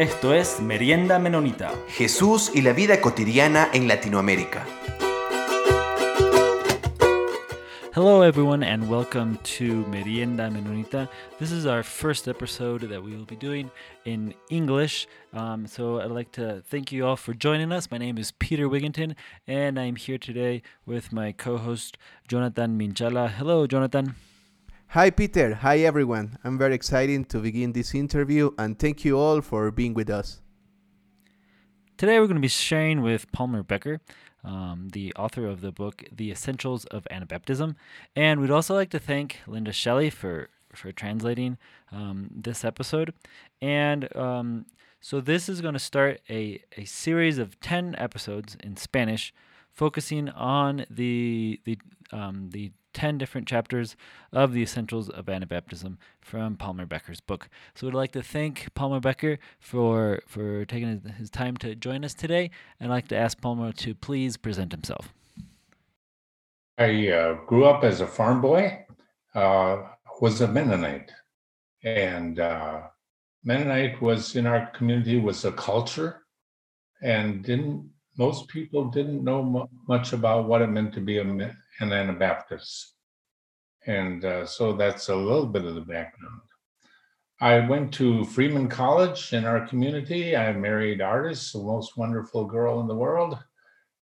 Esto es Merienda Menonita. Jesús y la vida cotidiana en Latinoamérica. Hello, everyone, and welcome to Merienda Menonita. This is our first episode that we will be doing in English. Um, so I'd like to thank you all for joining us. My name is Peter Wigginton, and I'm here today with my co host, Jonathan Minchala. Hello, Jonathan. Hi, Peter. Hi, everyone. I'm very excited to begin this interview, and thank you all for being with us. Today, we're going to be sharing with Palmer Becker, um, the author of the book The Essentials of Anabaptism. And we'd also like to thank Linda Shelley for, for translating um, this episode. And um, so, this is going to start a, a series of 10 episodes in Spanish focusing on the, the, um, the 10 different chapters of the essentials of Anabaptism from Palmer Becker's book. So we'd like to thank Palmer Becker for, for taking his time to join us today, and I'd like to ask Palmer to please present himself. I uh, grew up as a farm boy, uh, was a Mennonite, and uh, Mennonite was in our community was a culture, and didn't most people didn't know much about what it meant to be a, an Anabaptists. And uh, so that's a little bit of the background. I went to Freeman College in our community. I married Artis, the most wonderful girl in the world.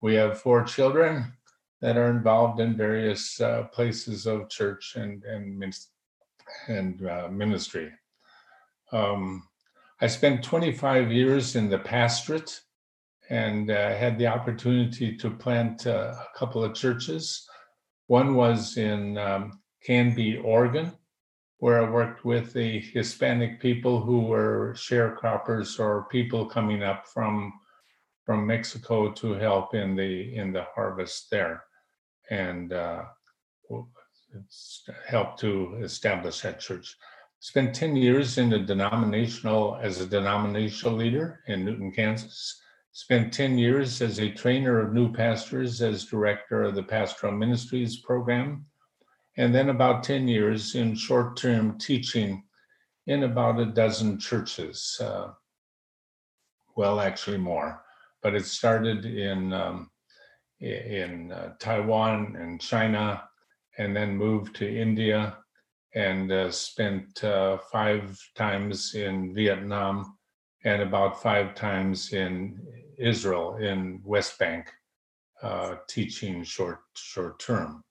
We have four children that are involved in various uh, places of church and and, and uh, ministry. Um, I spent 25 years in the pastorate and uh, had the opportunity to plant uh, a couple of churches. One was in um, Canby, Oregon, where I worked with the Hispanic people who were sharecroppers or people coming up from from Mexico to help in the in the harvest there, and uh, helped to establish that church. Spent ten years in a denominational as a denominational leader in Newton, Kansas Spent 10 years as a trainer of new pastors as director of the Pastoral Ministries program, and then about 10 years in short term teaching in about a dozen churches. Uh, well, actually more, but it started in, um, in uh, Taiwan and China, and then moved to India and uh, spent uh, five times in Vietnam and about five times in Israel in West Bank, uh, teaching short short term.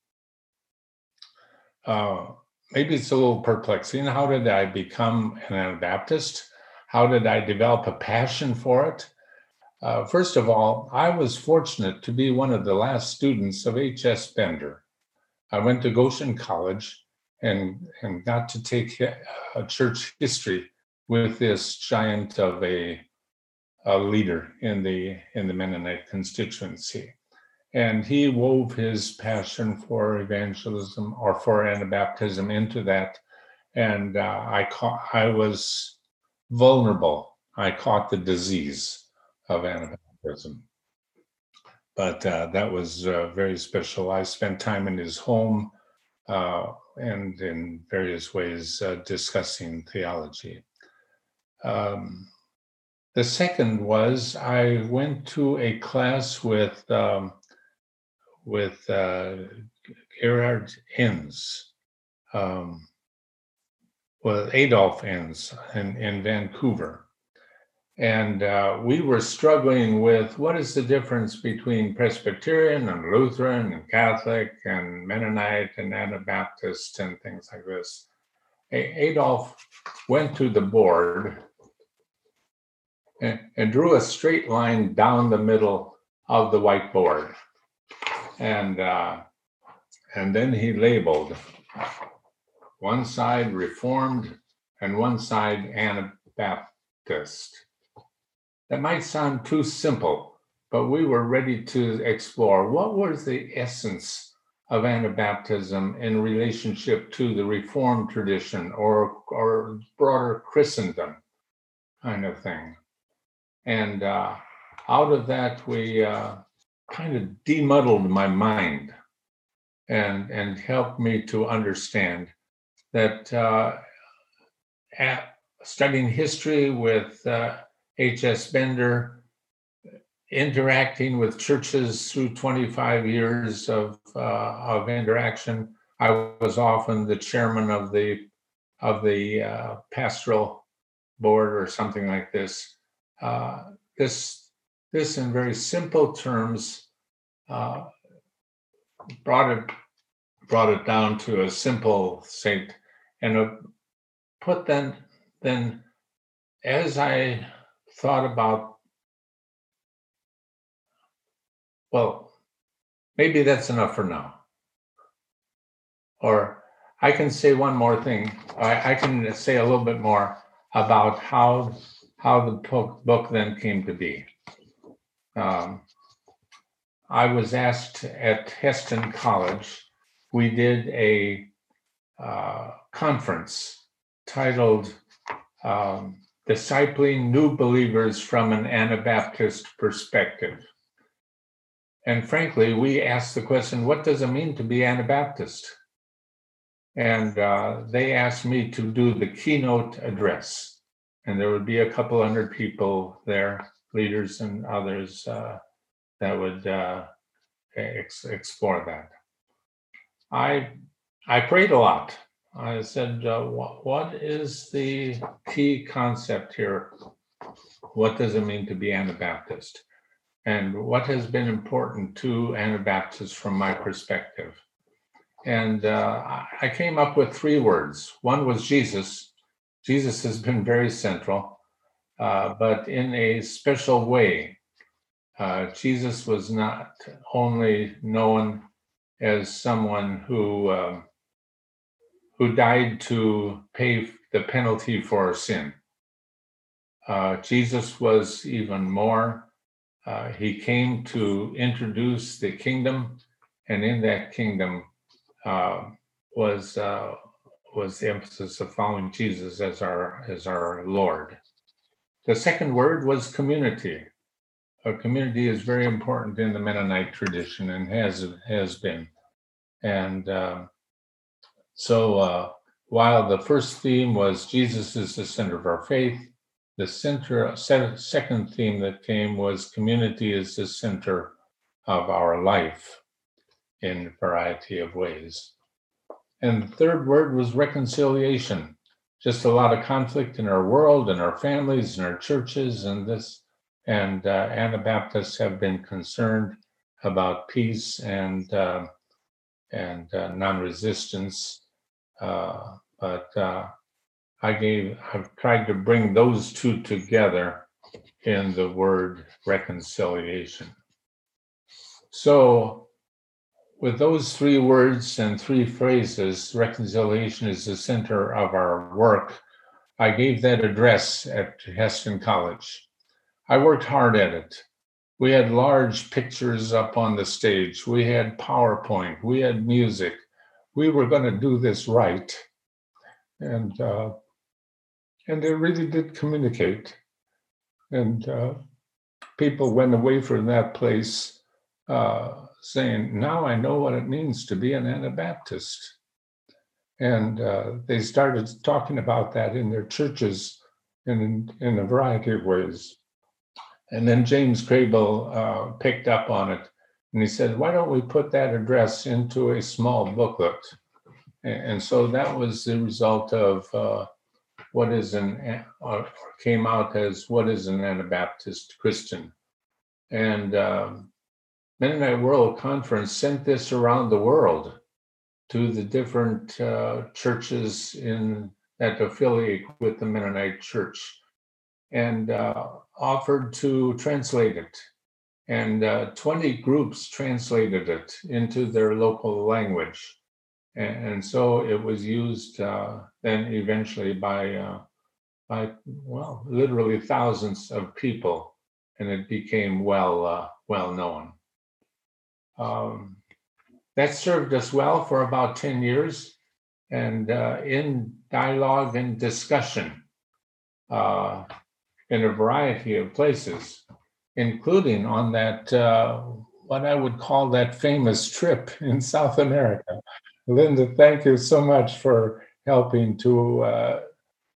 Uh, maybe it's a little perplexing. How did I become an Anabaptist? How did I develop a passion for it? Uh, first of all, I was fortunate to be one of the last students of H.S. Bender. I went to Goshen College and, and got to take a church history with this giant of a a leader in the in the Mennonite constituency. And he wove his passion for evangelism or for Anabaptism into that. And uh, I caught, I was vulnerable. I caught the disease of Anabaptism. But uh, that was uh, very special. I spent time in his home uh, and in various ways uh, discussing theology. Um, the second was I went to a class with um, with uh, Gerhard Enns, um, well Adolf Enns in, in Vancouver, and uh, we were struggling with what is the difference between Presbyterian and Lutheran and Catholic and Mennonite and Anabaptist and things like this. Adolf went to the board and, and drew a straight line down the middle of the whiteboard. And, uh, and then he labeled one side Reformed and one side Anabaptist. That might sound too simple, but we were ready to explore what was the essence of Anabaptism in relationship to the Reformed tradition or, or broader Christendom kind of thing. And uh, out of that, we uh, kind of demuddled my mind and, and helped me to understand that uh, studying history with uh, H.S. Bender, interacting with churches through 25 years of, uh, of interaction. I was often the chairman of the of the uh, pastoral board or something like this. Uh, this this in very simple terms uh, brought it brought it down to a simple saint and uh, put then then as I thought about well maybe that's enough for now or I can say one more thing. I, I can say a little bit more about how how the book, book then came to be. Um, I was asked at Hesston College. We did a uh, conference titled um, "Discipling New Believers from an Anabaptist Perspective." And frankly, we asked the question, "What does it mean to be Anabaptist?" and uh, they asked me to do the keynote address. And there would be a couple hundred people there, leaders and others uh, that would uh, ex- explore that. I I prayed a lot. I said, uh, what, "What is the key concept here? What does it mean to be Anabaptist?" And what has been important to Anabaptists from my perspective? And uh, I came up with three words. One was Jesus. Jesus has been very central, uh, but in a special way. Uh, Jesus was not only known as someone who um, who died to pay the penalty for our sin. Uh, Jesus was even more. Uh, he came to introduce the kingdom, and in that kingdom, uh, was uh, was the emphasis of following Jesus as our as our Lord. The second word was community. A community is very important in the Mennonite tradition and has has been. And uh, so, uh, while the first theme was Jesus is the center of our faith, the center second theme that came was community is the center of our life in a variety of ways. And the third word was reconciliation. Just a lot of conflict in our world and our families and our churches and this. And uh, Anabaptists have been concerned about peace and uh, and uh, non-resistance. Uh, but uh, I gave I've tried to bring those two together in the word reconciliation. So with those three words and three phrases, reconciliation is the center of our work. I gave that address at Hesston College. I worked hard at it. We had large pictures up on the stage. We had PowerPoint. We had music. We were going to do this right, and uh, and it really did communicate. And uh, people went away from that place uh, saying, Now I know what it means to be an Anabaptist. And uh, they started talking about that in their churches in, in a variety of ways. And then James Krabill uh, picked up on it and he said, Why don't we put that address into a small booklet? And, so that was the result of uh, what is an, uh, came out as what is an Anabaptist Christian. And um, Mennonite World Conference sent this around the world to the different uh, churches in that affiliate with the Mennonite Church and uh, offered to translate it. And uh, 20 groups translated it into their local language. And, and so it was used uh, then eventually by, uh, by, well, literally thousands of people, and it became well, uh, well known. Um, that served us well for about 10 years. And uh, in dialogue and discussion uh, in a variety of places, including on that, uh, what I would call that famous trip in South America. Linda, thank you so much for helping to, uh,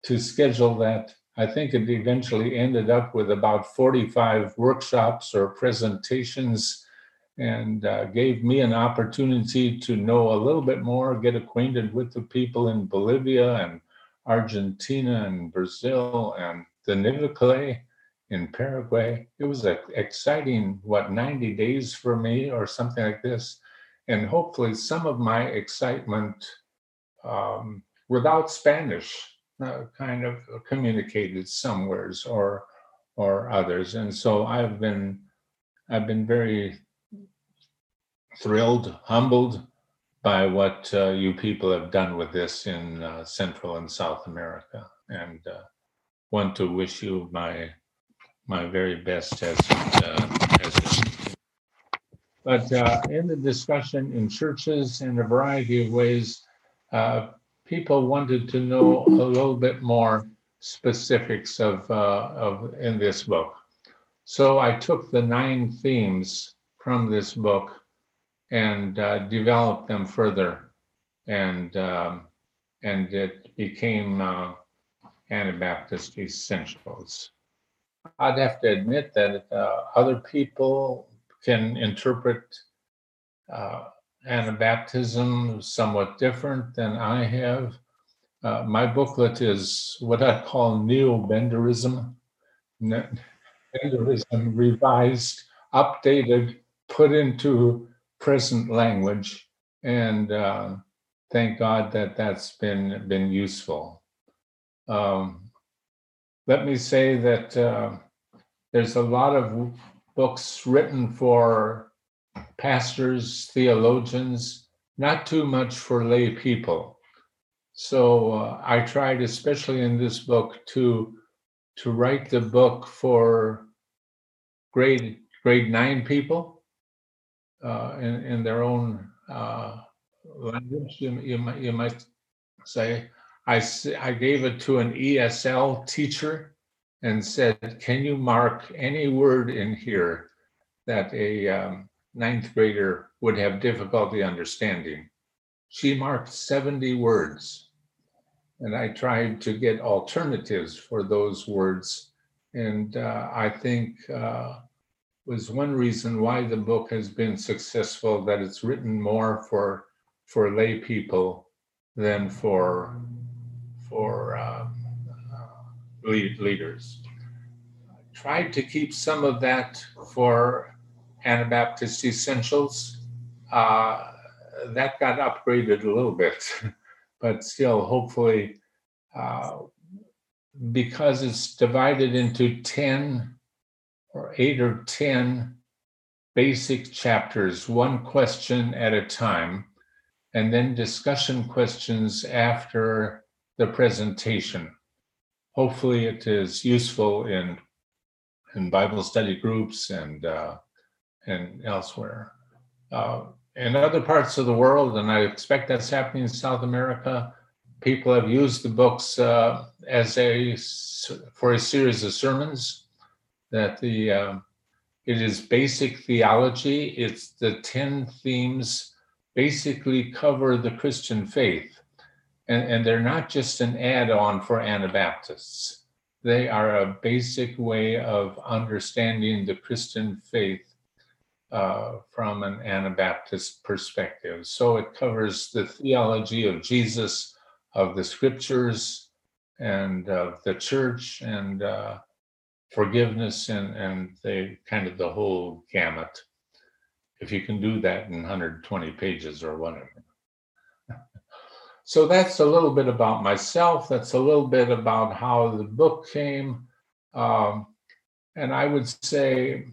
to schedule that I think it eventually ended up with about 45 workshops or presentations and uh, gave me an opportunity to know a little bit more, get acquainted with the people in Bolivia and Argentina and Brazil and the Nivaclé in Paraguay. It was an exciting, what, 90 days for me or something like this. And hopefully, some of my excitement um, without Spanish uh, kind of communicated somewheres or or others. And so I've been I've been very thrilled, humbled by what uh, you people have done with this in uh, Central and South America, and uh, want to wish you my my very best as uh, as. But uh, in the discussion in churches in a variety of ways, people wanted to know a little bit more specifics of uh, of in this book. So I took the nine themes from this book and uh, developed them further, and um, and it became uh, Anabaptist essentials. I'd have to admit that uh, other people can interpret uh, Anabaptism somewhat different than I have. Uh, my booklet is what I call neo-Benderism, Benderism revised, updated, put into present language, and uh, thank God that that's been been useful. Um, let me say that uh, there's a lot of books written for pastors, theologians, not too much for lay people. So uh, I tried, especially in this book, to to write the book for grade grade nine people uh, in, in their own uh, language, you, you, might, you might say. I, I gave it to an ESL teacher and said, Can you mark any word in here that a um, ninth grader would have difficulty understanding? She marked 70 words. And I tried to get alternatives for those words. And uh, I think uh, was one reason why the book has been successful that it's written more for for lay people than for for uh, uh, lead, leaders. I tried to keep some of that for Anabaptist essentials. Uh, that got upgraded a little bit, but still, hopefully, uh, because it's divided into 10 or eight or 10 basic chapters, one question at a time, and then discussion questions after the presentation. Hopefully, it is useful in in Bible study groups and uh, and elsewhere. Uh, in other parts of the world, and I expect that's happening in South America, people have used the books uh, as a for a series of sermons that the um, it is basic theology. It's the ten themes basically cover the Christian faith, and, and they're not just an add-on for Anabaptists. They are a basic way of understanding the Christian faith uh, from an Anabaptist perspective. So it covers the theology of Jesus, of the scriptures, and of the church, and uh, forgiveness and and the kind of the whole gamut. If you can do that in 120 pages or whatever. So that's a little bit about myself that's a little bit about how the book came um, and i would say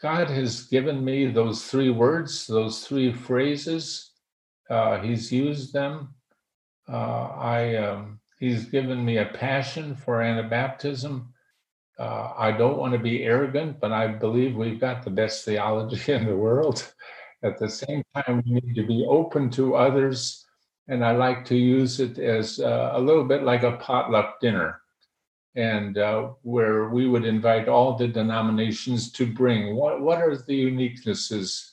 god has given me those three words those three phrases uh, he's used them. Uh, i um, He's given me a passion for Anabaptism. Uh, I don't want to be arrogant, but I believe we've got the best theology in the world. At the same time, we need to be open to others. And I like to use it as uh, a little bit like a potluck dinner, and uh, where we would invite all the denominations to bring what, what are the uniquenesses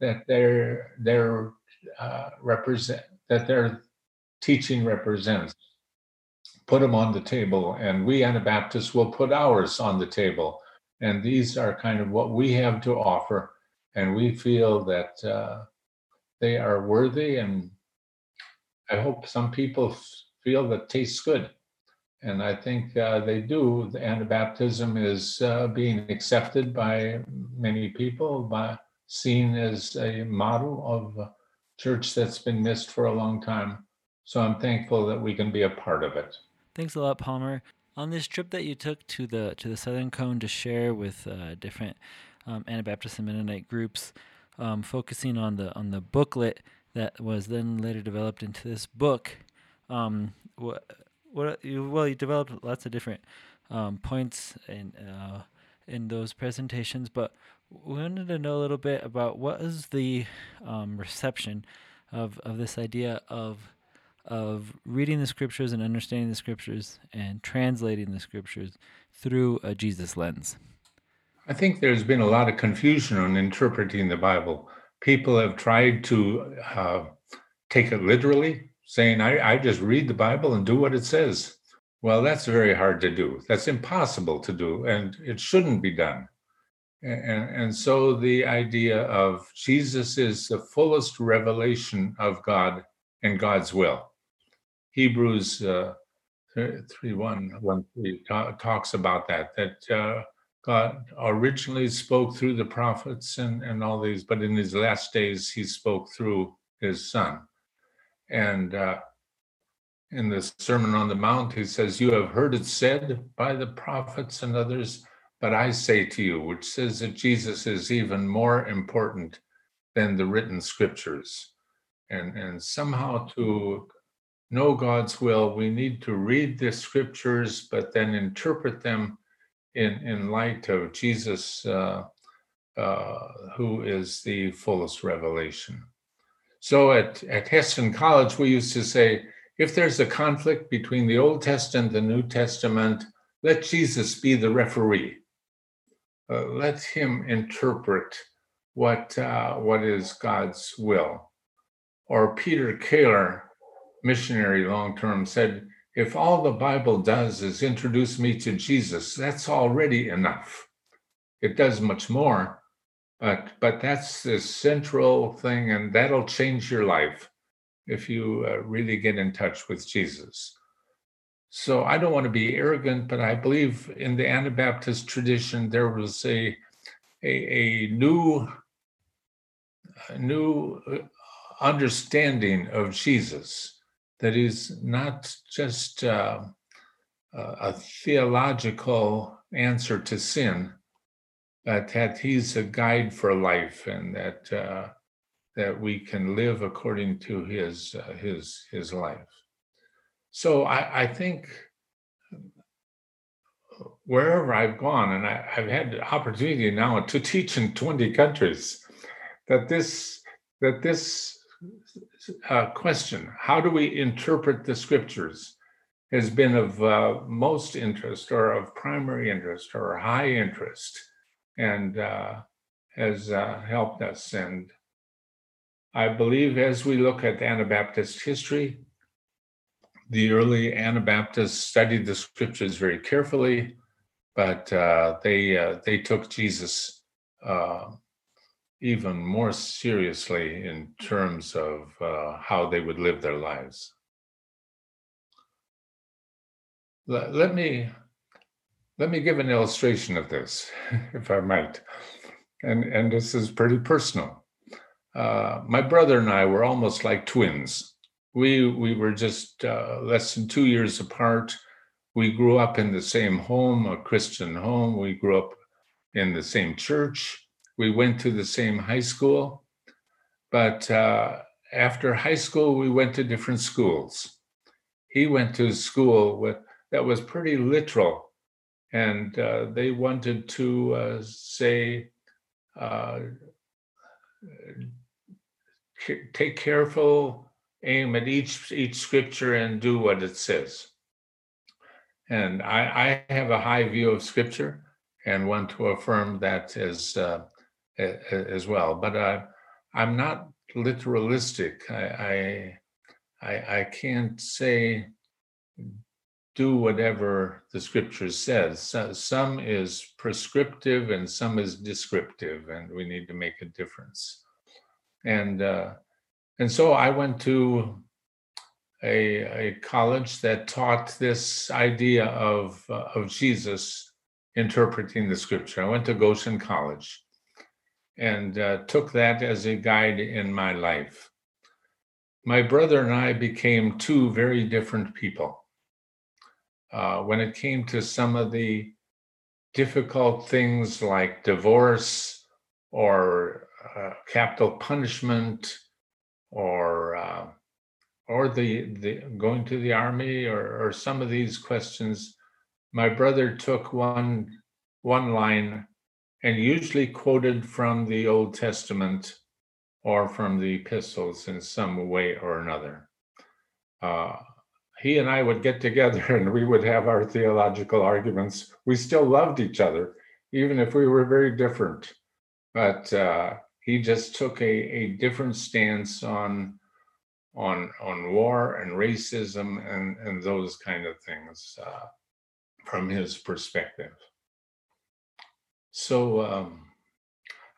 that they're, they're uh, represent, that their teaching represents put them on the table, and we Anabaptists will put ours on the table. And these are kind of what we have to offer, and we feel that uh, they are worthy. And I hope some people feel that tastes good, and I think uh, they do. The Anabaptism is uh, being accepted by many people, by seen as a model of a church that's been missed for a long time. So I'm thankful that we can be a part of it. Thanks a lot, Palmer. On this trip that you took to the to the Southern Cone to share with uh, different um, Anabaptist and Mennonite groups, um, focusing on the on the booklet that was then later developed into this book. Um, what what you well you developed lots of different um, points in uh, in those presentations, but we wanted to know a little bit about what is the um, reception of of this idea of of reading the scriptures and understanding the scriptures and translating the scriptures through a Jesus lens. I think there's been a lot of confusion on interpreting the Bible. People have tried to uh, take it literally, saying, I, I just read the Bible and do what it says. Well, that's very hard to do. That's impossible to do, and it shouldn't be done. And, and so the idea of Jesus is the fullest revelation of God and God's will. Hebrews uh, 3 1, 1 3 talks about that, that uh, God originally spoke through the prophets and, and all these, but in his last days, he spoke through his son. And uh, in the Sermon on the Mount, he says, You have heard it said by the prophets and others, but I say to you, which says that Jesus is even more important than the written scriptures. And, and somehow to know God's will, we need to read the scriptures, but then interpret them in, in light of Jesus, uh, uh, who is the fullest revelation. So at, at Hesston College, we used to say if there's a conflict between the Old Testament and the New Testament, let Jesus be the referee. Uh, let him interpret what, uh, what is God's will. Or Peter Kehler, missionary long term, said, if all the Bible does is introduce me to Jesus, that's already enough. It does much more, but but that's the central thing, and that'll change your life if you uh, really get in touch with Jesus. So I don't want to be arrogant, but I believe in the Anabaptist tradition there was a a, a new a new uh, understanding of Jesus that is not just uh, a theological answer to sin, but that he's a guide for life and that uh, that we can live according to his uh, his his life. So I, I think wherever I've gone, and I, have had the opportunity now to teach in 20 countries, that this that this uh, question, how do we interpret the scriptures, has been of uh, most interest or of primary interest or high interest and uh, has uh, helped us. And I believe as we look at Anabaptist history, the early Anabaptists studied the scriptures very carefully, but uh, they uh, they took Jesus even more seriously in terms of uh, how they would live their lives. Let, let, me let me give an illustration of this, if I might, and and this is pretty personal. Uh, my brother and I were almost like twins. We we were just uh, less than two years apart. We grew up in the same home, a Christian home. We grew up in the same church we went to the same high school, but uh, after high school, we went to different schools. He went to school with, that was pretty literal, and uh, they wanted to uh, say, uh, take careful aim at each each scripture and do what it says. And I, I have a high view of scripture and want to affirm that as uh, as well. But uh, I'm not literalistic. I, I I, I can't say do whatever the scripture says. So, some is prescriptive and some is descriptive, and we need to make a difference. And uh, and so I went to a, a college that taught this idea of uh, of Jesus interpreting the scripture. I went to Goshen College and uh, took that as a guide in my life. My brother and I became two very different people uh, when it came to some of the difficult things like divorce or uh, capital punishment or uh, or the, the going to the army or, or some of these questions my brother took one one line and usually quoted from the old testament or from the epistles in some way or another uh, he and I would get together and we would have our theological arguments. We still loved each other, even if we were very different. But uh, he just took a, a different stance on on on war and racism and, and those kind of things uh, from his perspective. So um,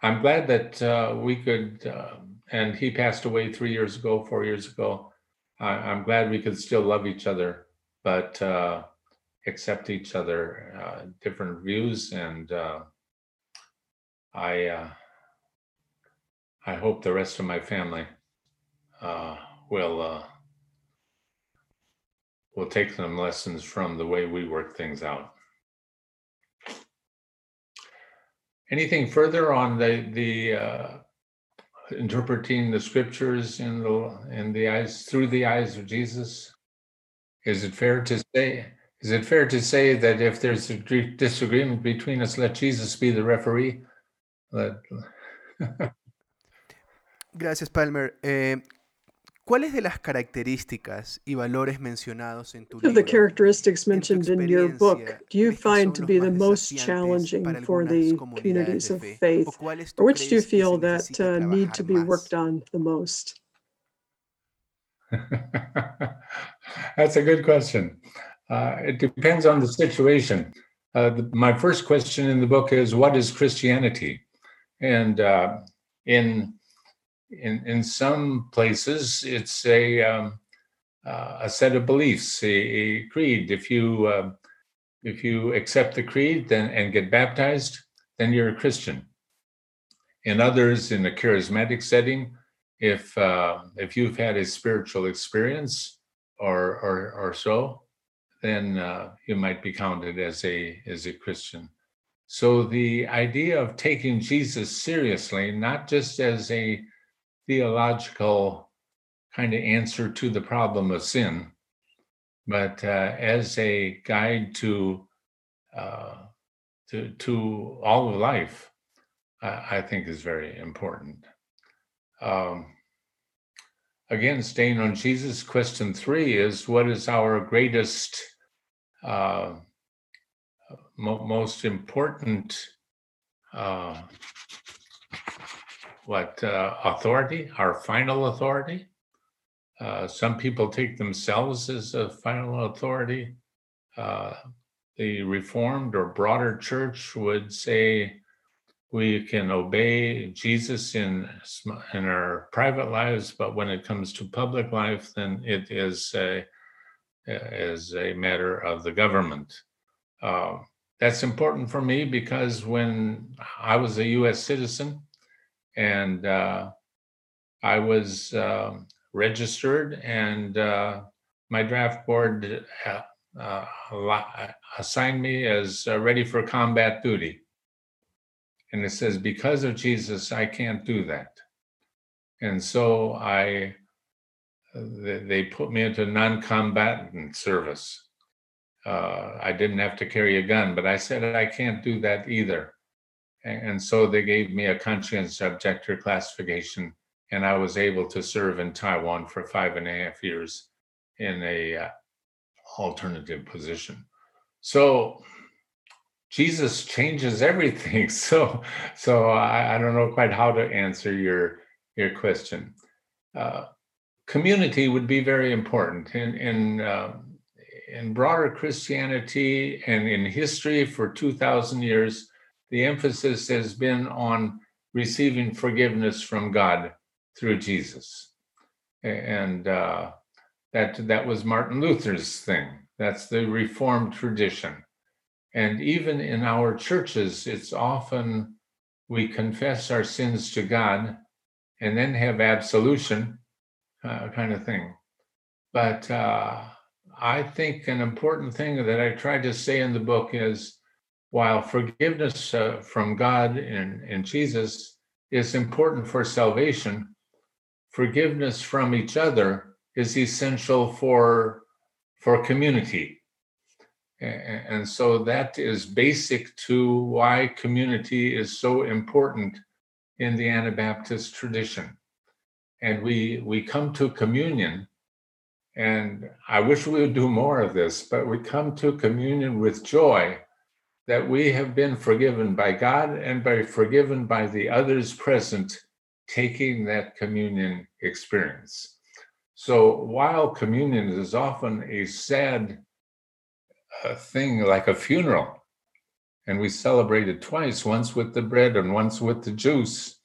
I'm glad that uh, we could, uh, and he passed away three years ago, four years ago I, I'm glad we could still love each other, but uh, accept each other, uh, different views, and uh, I uh, I hope the rest of my family will will take some lessons from the way we work things out. Anything further on the the uh, interpreting the scriptures in the in the eyes through the eyes of Jesus? Is it fair to say is it fair to say that if there's a disagreement between us, let Jesus be the referee? Let... Gracias, Palmer. Eh, ¿Cuáles de las características y valores mencionados en tu libro? the characteristics mentioned in your book do you find to be the most challenging for the communities of faith, or which do you feel that uh, need to be worked on the most? That's a good question. Uh, it depends on the situation. Uh, the, my first question in the book is, "What is Christianity?" And uh, in in in some places it's a um, uh, a set of beliefs, a, a creed. If you uh, if you accept the creed then and get baptized, then you're a Christian. In others, in a charismatic setting, if uh, if you've had a spiritual experience or or or so, then uh, you might be counted as a as a Christian. So the idea of taking Jesus seriously, not just as a theological kind of answer to the problem of sin, but uh, as a guide to uh, to to all of life, I think is very important. Um, again, staying on Jesus, question three is what is our greatest, uh, mo- most important uh, what uh, authority, our final authority. Uh, some people take themselves as a final authority. Uh, the Reformed or broader church would say we can obey Jesus in in our private lives, but when it comes to public life, then it is a is a matter of the government. Uh, that's important for me because when I was a U.S. citizen, and uh, I was uh, registered, and uh, my draft board uh, uh, assigned me as uh, ready for combat duty. And it says, because of Jesus, I can't do that. And so I, they put me into non-combatant service. I didn't have to carry a gun, but I said I can't do that either. And so they gave me a conscientious objector classification, and I was able to serve in Taiwan for five and a half years in a uh, alternative position. So Jesus changes everything. So so I, I, don't know quite how to answer your your question. Uh, community would be very important in in uh, in broader Christianity and in history for 2,000 years, the emphasis has been on receiving forgiveness from God through Jesus. And uh, that, that was Martin Luther's thing. That's the Reformed tradition. And even in our churches, it's often we confess our sins to God and then have absolution uh, kind of thing. But uh, I think an important thing that I tried to say in the book is while forgiveness uh, from God and, and Jesus is important for salvation, forgiveness from each other is essential for, for community. And, and so that is basic to why community is so important in the Anabaptist tradition. And we, we come to communion and I wish we would do more of this, but we come to communion with joy that we have been forgiven by God and by forgiven by the others present taking that communion experience. So while communion is often a sad uh, thing like a funeral, and we celebrate it twice, once with the bread and once with the juice,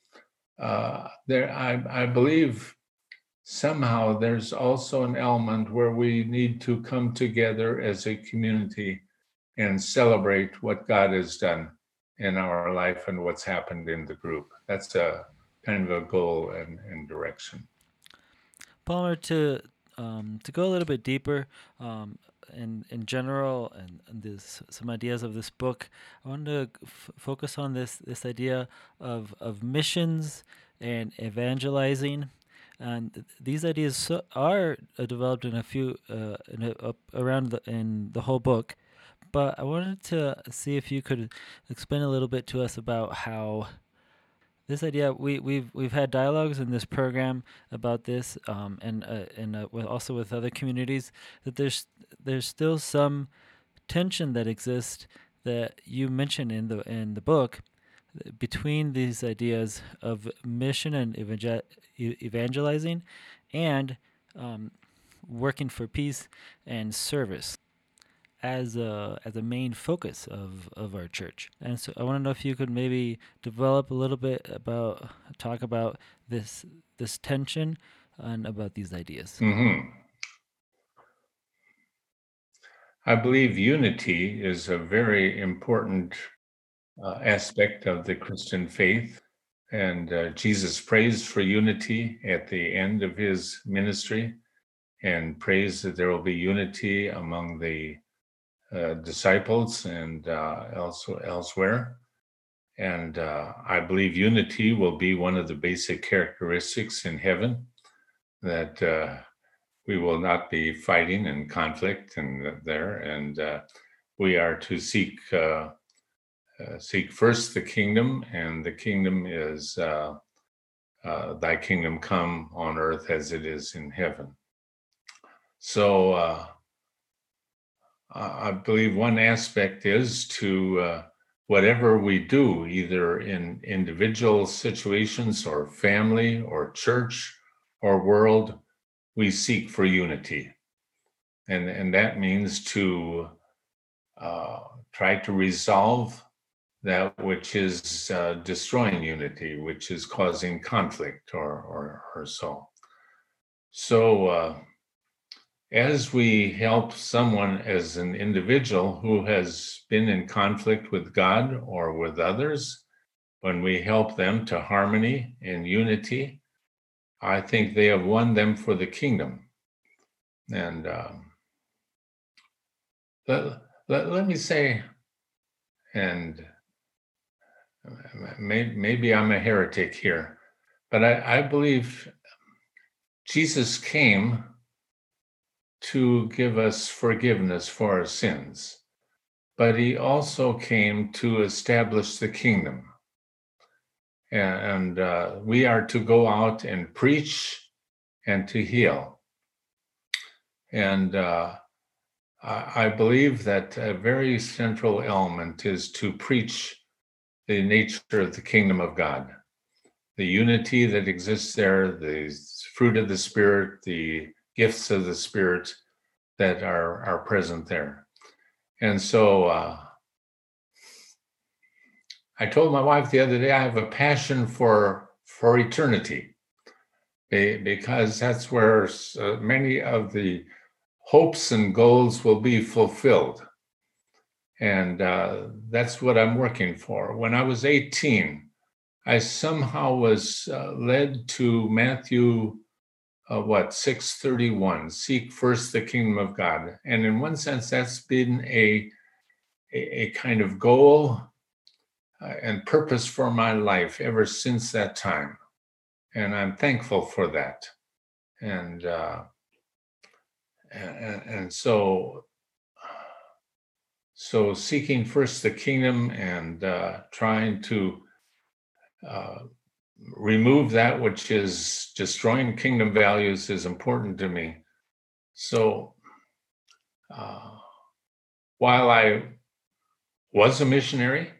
uh, there I, I believe somehow there's also an element where we need to come together as a community and celebrate what God has done in our life and what's happened in the group. That's a kind of a goal and, and direction. Palmer, to um, to go a little bit deeper um, in in general and, and this some ideas of this book, I want to f- focus on this this idea of of missions and evangelizing and these ideas so, are uh, developed in a few uh, in a, around the, in the whole book but i wanted to see if you could explain a little bit to us about how this idea we we've we've had dialogues in this program about this um, and uh, and uh, with also with other communities that there's there's still some tension that exists that you mentioned in the in the book between these ideas of mission and evangel- evangelizing and um, working for peace and service as a as a main focus of, of our church. And so I want to know if you could maybe develop a little bit about talk about this this tension and about these ideas. Mm-hmm. I believe unity is a very important uh, aspect of the Christian faith. And uh, Jesus prays for unity at the end of his ministry and prays that there will be unity among the uh, disciples and uh, also elsewhere. And uh, I believe unity will be one of the basic characteristics in heaven that uh, we will not be fighting and conflict and there. And we are to seek uh, seek first the kingdom, and the kingdom is uh, uh, thy kingdom come on earth as it is in heaven. So uh, I believe one aspect is to uh, whatever we do, either in individual situations or family or church or world, we seek for unity. And, and that means to uh, try to resolve that which is uh, destroying unity, which is causing conflict or, or, or so. So, uh, as we help someone as an individual who has been in conflict with God or with others, when we help them to harmony and unity, I think they have won them for the kingdom. And um, let, let, let me say, and maybe, maybe I'm a heretic here, but I, I believe Jesus came to give us forgiveness for our sins, but he also came to establish the kingdom. And, uh, we are to go out and preach and to heal. And uh, I, I believe that a very central element is to preach the nature of the kingdom of God, the unity that exists there, the fruit of the Spirit, the gifts of the Spirit, that are are present there. And so uh, I told my wife the other day I have a passion for for eternity because that's where uh, many of the hopes and goals will be fulfilled. And uh, that's what I'm working for. When I was 18, I somehow was uh, led to Matthew, uh, what, 631, seek first the kingdom of God. And in one sense, that's been a, a, a kind of goal uh, and purpose for my life ever since that time. And I'm thankful for that. And, uh, and, and so so seeking first the kingdom and uh, trying to uh, remove that which is destroying kingdom values is important to me. So uh, while I was a missionary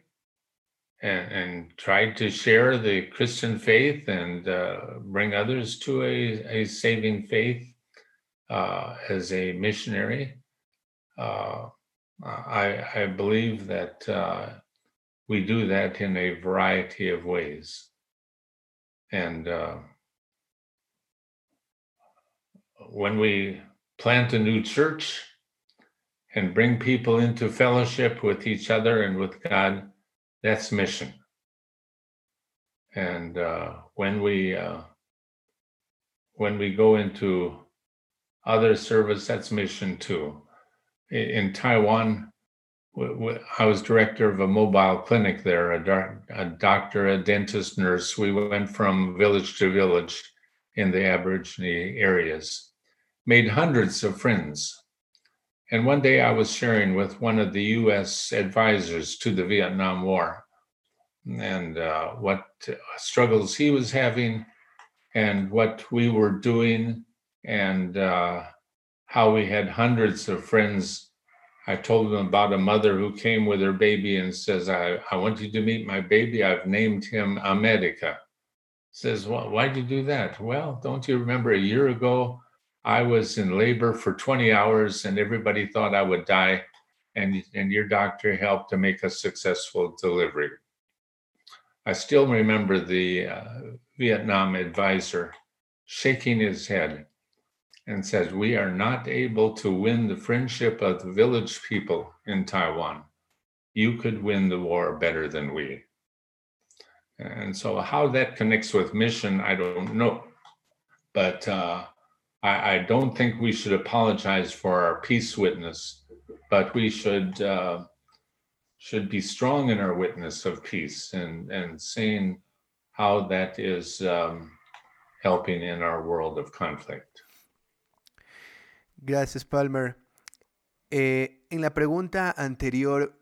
and, and, tried to share the Christian faith and uh, bring others to a, a saving faith uh, as a missionary, uh, I, I believe that uh, we do that in a variety of ways. And uh, when we plant a new church and bring people into fellowship with each other and with God, that's mission. And uh, when we uh, when we go into other service, that's mission too in Taiwan. I was director of a mobile clinic there, a, a doctor, a dentist, nurse. We went from village to village in the Aborigine areas, made hundreds of friends. And one day I was sharing with one of the US advisors to the Vietnam War and uh, what struggles he was having and what we were doing and uh, how we had hundreds of friends. I told them about a mother who came with her baby and says, I, I want you to meet my baby. I've named him America. Says, well, why'd you do that? Well, don't you remember a year ago, I was in labor for 20 hours and everybody thought I would die. And, and your doctor helped to make a successful delivery. I still remember the uh, Vietnam advisor shaking his head and says, We are not able to win the friendship of the village people in Taiwan. You could win the war better than we. And so, how that connects with mission, I don't know. But uh, I, I, don't think we should apologize for our peace witness, but we should uh, should be strong in our witness of peace and and seeing how that is um, helping in our world of conflict. Gracias, Palmer. Eh, en la pregunta anterior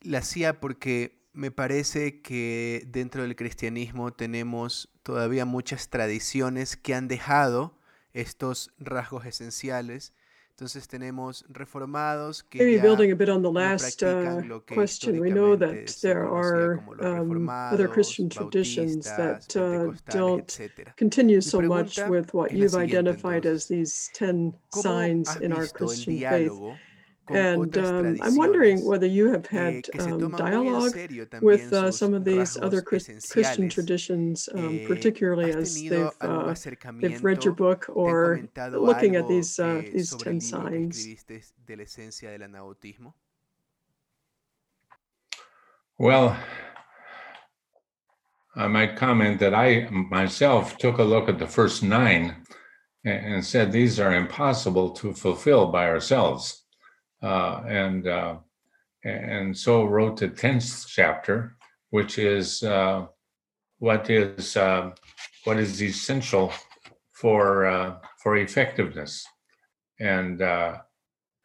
la hacía porque me parece que dentro del cristianismo tenemos todavía muchas tradiciones que han dejado estos rasgos esenciales Entonces tenemos reformados que Maybe building a bit on the last uh, question, we know that there are um, other Christian traditions that uh, don't continue so much with what you've identified as these 10 signs in our Christian faith. And um, I'm wondering whether you have eh, had um, dialogue with uh, some of these other Christian traditions, um, eh, particularly as they've, uh, they've read your book or looking at these, uh, eh, these 10 signs. Well, I might comment that I myself took a look at the first nine and said these are impossible to fulfill by ourselves uh, and uh, and so wrote the tenth chapter, which is uh, what is uh, what is essential for uh, for effectiveness, and uh,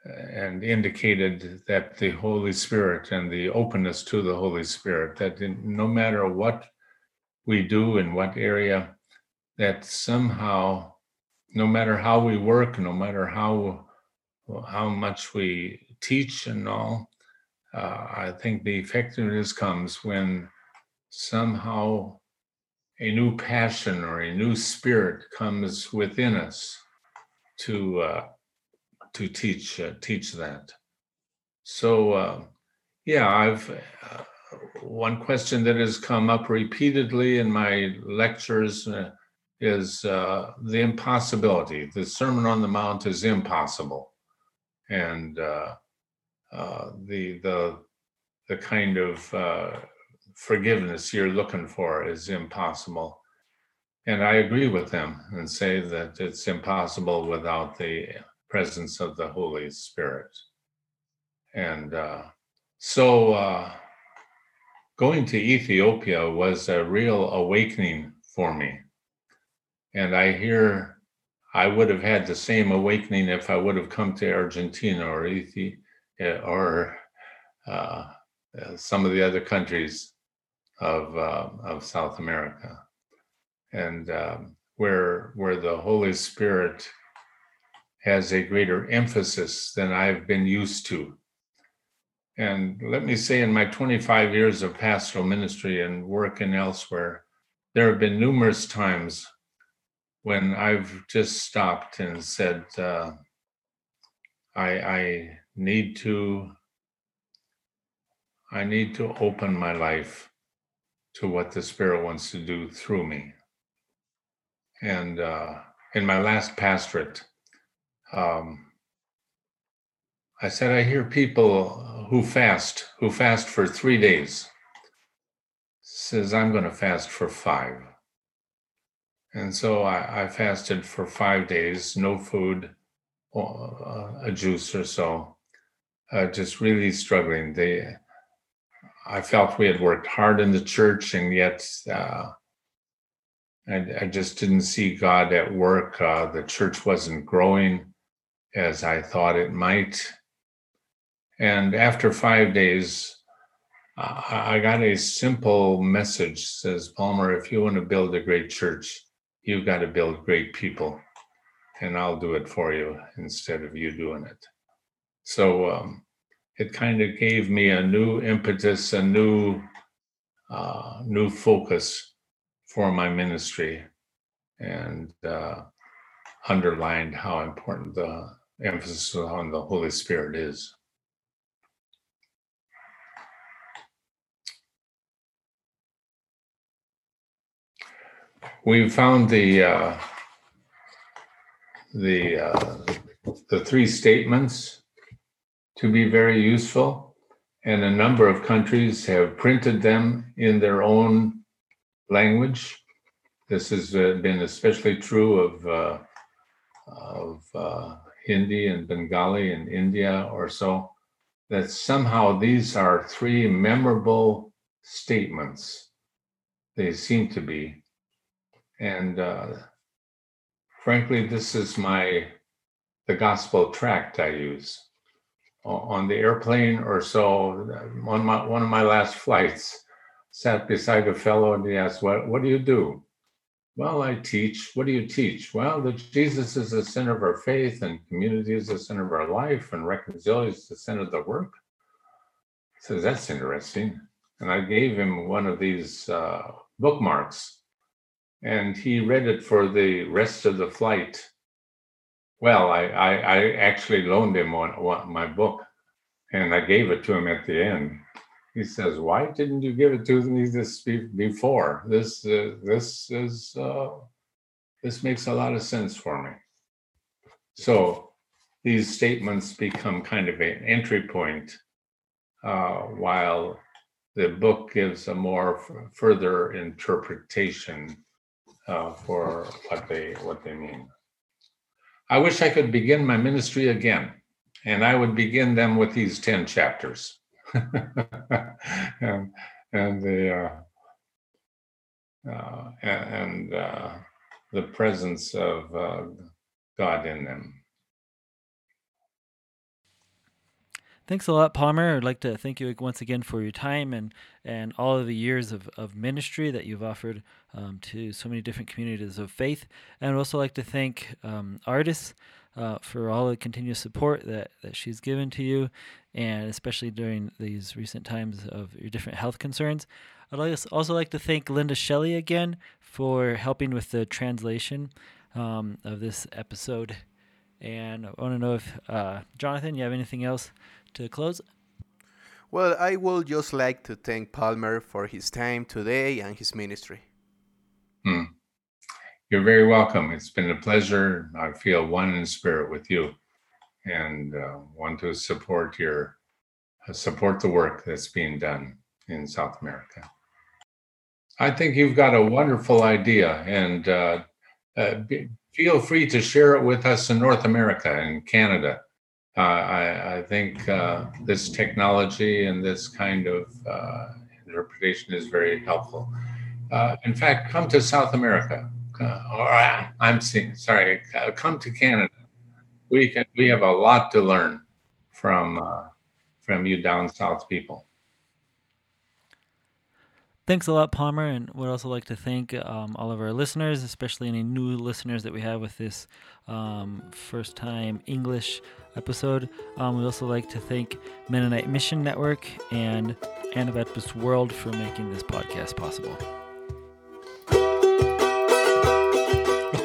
and indicated that the Holy Spirit and the openness to the Holy Spirit that in, no matter what we do in what area, that somehow, no matter how we work, no matter how how much we teach and all, uh, I think the effectiveness comes when somehow a new passion or a new spirit comes within us to uh, to teach uh, teach that. So uh, yeah, I've uh, one question that has come up repeatedly in my lectures uh, is uh, the impossibility. The Sermon on the Mount is impossible, and uh, the the the kind of forgiveness you're looking for is impossible. And I agree with them and say that it's impossible without the presence of the Holy Spirit. And uh, so uh, going to Ethiopia was a real awakening for me. And I hear I would have had the same awakening if I would have come to Argentina or Ethiopia or uh, some of the other countries of, uh, of South America and um, where where the Holy Spirit has a greater emphasis than I've been used to. And let me say, in my 25 years of pastoral ministry and work working elsewhere, there have been numerous times when I've just stopped and said, uh, I, I need to I need to open my life to what the Spirit wants to do through me. And uh, in my last pastorate, um, I said, I hear people who fast, who fast for three days, says, I'm going to fast for five. And so I, I fasted for five days, no food, uh, a juice or so, uh, just really struggling. They, I felt we had worked hard in the church, and yet uh, I, I just didn't see God at work. Uh, the church wasn't growing as I thought it might. And after five days, uh, I got a simple message says, Palmer, if you want to build a great church, you've got to build great people. And I'll do it for you instead of you doing it. So um, it kind of gave me a new impetus, a new, uh, new focus for my ministry and uh, underlined how important the emphasis on the Holy Spirit is. We found the uh, the uh, the three statements to be very useful, and a number of countries have printed them in their own language. This has uh, been especially true of, uh, of uh, Hindi and Bengali in India or so, that somehow these are three memorable statements. They seem to be. And uh, frankly, this is my the gospel tract I use on the airplane or so. On my one of my last flights, sat beside a fellow and he asked, What, what do you do? Well, I teach. What do you teach? Well, that Jesus is the center of our faith and community is the center of our life and reconciliation is the center of the work. So that's interesting. And I gave him one of these uh, bookmarks and he read it for the rest of the flight. Well, I, I, I actually loaned him one, one, my book and I gave it to him at the end he says, "Why didn't you give it to me this before? This uh, this is uh, this makes a lot of sense for me." So these statements become kind of an entry point, uh, while the book gives a more f- further interpretation uh, for what they what they mean. I wish I could begin my ministry again, and I would begin them with these ten chapters. and and the uh, uh, and uh, the presence of uh, God in them. Thanks a lot, Palmer. I'd like to thank you once again for your time and, and all of the years of, of ministry that you've offered um, to so many different communities of faith. And I'd also like to thank um, Ardis uh, for all the continuous support that, that she's given to you, and especially during these recent times of your different health concerns. I'd also like to thank Linda Shelley again for helping with the translation um, of this episode. And I want to know if, uh, Jonathan, you have anything else to close? Well, I would just like to thank Palmer for his time today and his ministry. Hmm. You're very welcome. It's been a pleasure. I feel one in spirit with you and uh, want to support your uh, support the work that's being done in South America. I think you've got a wonderful idea, and uh, uh, be, feel free to share it with us in North America and Canada. Uh, I, I, think uh, this technology and this kind of interpretation is very helpful. Uh, in fact, come to South America, or I'm seeing, sorry, come to Canada. We can, we have a lot to learn from from you down south people. Thanks a lot, Palmer, and would also like to thank um, all of our listeners, especially any new listeners that we have with this um, first time English episode. Um, we'd also like to thank Mennonite Mission Network and Anabaptist World for making this podcast possible.